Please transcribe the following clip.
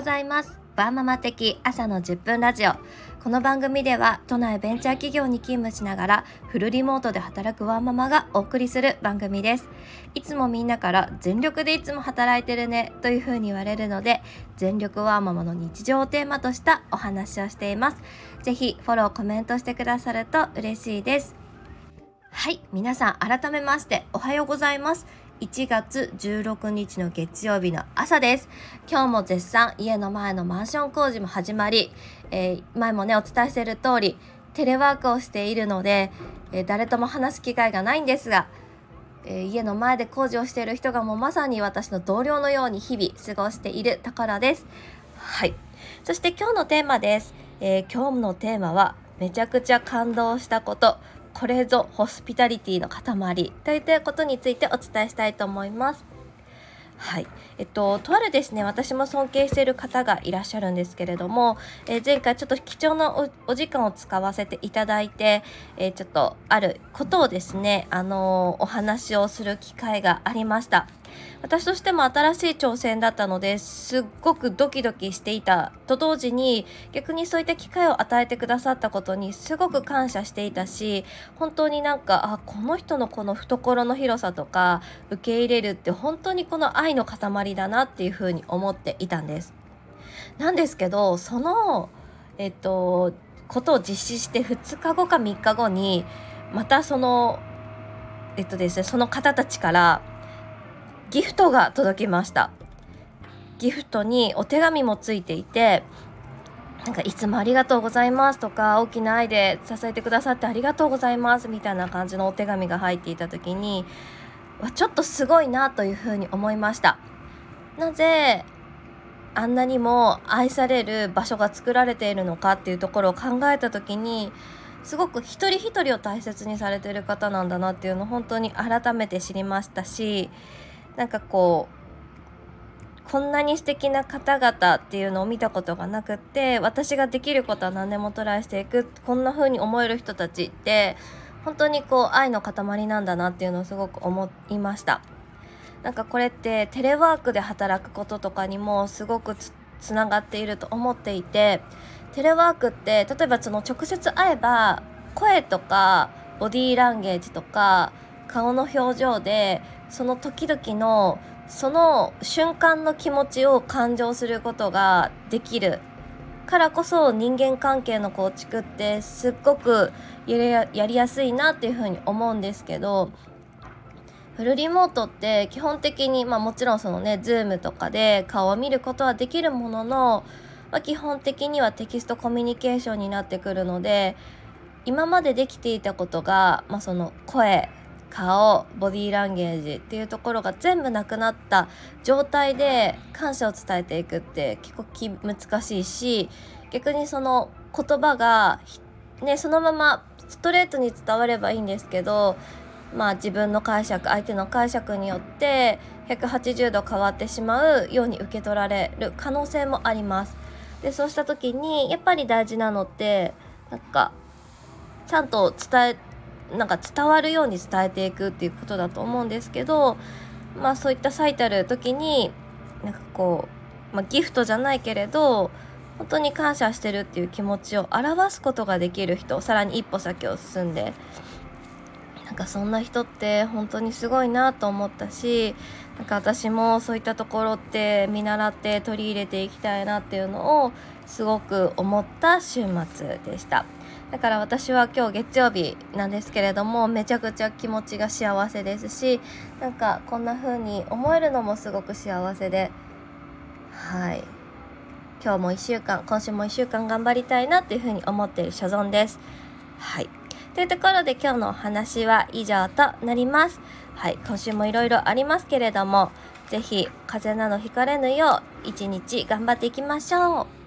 ございます。バーママ的朝の10分ラジオ。この番組では都内ベンチャー企業に勤務しながらフルリモートで働くワーママがお送りする番組です。いつもみんなから全力でいつも働いてるねというふうに言われるので全力ワーママの日常をテーマとしたお話をしています。ぜひフォローコメントしてくださると嬉しいです。はい皆さん改めましておはようございます。1月16日の月曜日の朝です。今日も絶賛家の前のマンション工事も始まり、えー、前もねお伝えしている通りテレワークをしているので、えー、誰とも話す機会がないんですが、えー、家の前で工事をしている人がもうまさに私の同僚のように日々過ごしているところです。はい。そして今日のテーマです。え今日のテーマはめちゃくちゃ感動したことこれぞホスピタリティの塊といったことについてお伝えしたいと思います。はい。えっと、とあるですね、私も尊敬している方がいらっしゃるんですけれども、えー、前回ちょっと貴重なお時間を使わせていただいて、えー、ちょっとあることをですね、あのー、お話をする機会がありました。私としても新しい挑戦だったのですっごくドキドキしていたと同時に逆にそういった機会を与えてくださったことにすごく感謝していたし本当になんかあこの人のこの懐の広さとか受け入れるって本当にこの愛の塊だなっていうふうに思っていたんです。なんですけどそのえっとことを実施して2日後か3日後にまたそのえっとですねその方たちからギフトが届きました。ギフトにお手紙もついていてなんかいつもありがとうございますとか大きな愛で支えてくださってありがとうございますみたいな感じのお手紙が入っていた時にちょっとすごいなというふうに思いました。なぜあんなにも愛される場所が作られているのかっていうところを考えた時にすごく一人一人を大切にされてる方なんだなっていうのを本当に改めて知りましたしなんかこうこんなに素敵な方々っていうのを見たことがなくって私ができることは何でもトライしていくこんな風に思える人たちって本当にこう愛の塊なんだなっていうのをすごく思いました。なんかこれってテレワークで働くこととかにもすごくつながっていると思っていてテレワークって例えばその直接会えば声とかボディーランゲージとか顔の表情でその時々のその瞬間の気持ちを感情することができるからこそ人間関係の構築ってすっごくやりやすいなっていうふうに思うんですけどフルリモートって基本的にまあもちろんそのね Zoom とかで顔を見ることはできるものの、まあ、基本的にはテキストコミュニケーションになってくるので今までできていたことが、まあ、その声顔ボディーランゲージっていうところが全部なくなった状態で感謝を伝えていくって結構き難しいし逆にその言葉がねそのままストレートに伝わればいいんですけどまあ自分の解釈相手の解釈によって180度変わってしまうように受け取られる可能性もあります。でそうした時にやっぱり大事なのってなんかちゃんと伝えなんか伝わるように伝えていくっていうことだと思うんですけどまあそういった最たる時になんかこう、まあ、ギフトじゃないけれど本当に感謝してるっていう気持ちを表すことができる人さらに一歩先を進んでなんかそんな人って本当にすごいなと思ったしなんか私もそういったところって見習って取り入れていきたいなっていうのをすごく思った週末でした。だから私は今日月曜日なんですけれどもめちゃくちゃ気持ちが幸せですしなんかこんな風に思えるのもすごく幸せではい今日も1週間今週も1週間頑張りたいなっていう風に思っている所存です。はいというところで今日のお話は以上となります。はい、今週もいろいろありますけれども、是非風邪などひかれぬよう一日頑張っていきましょう。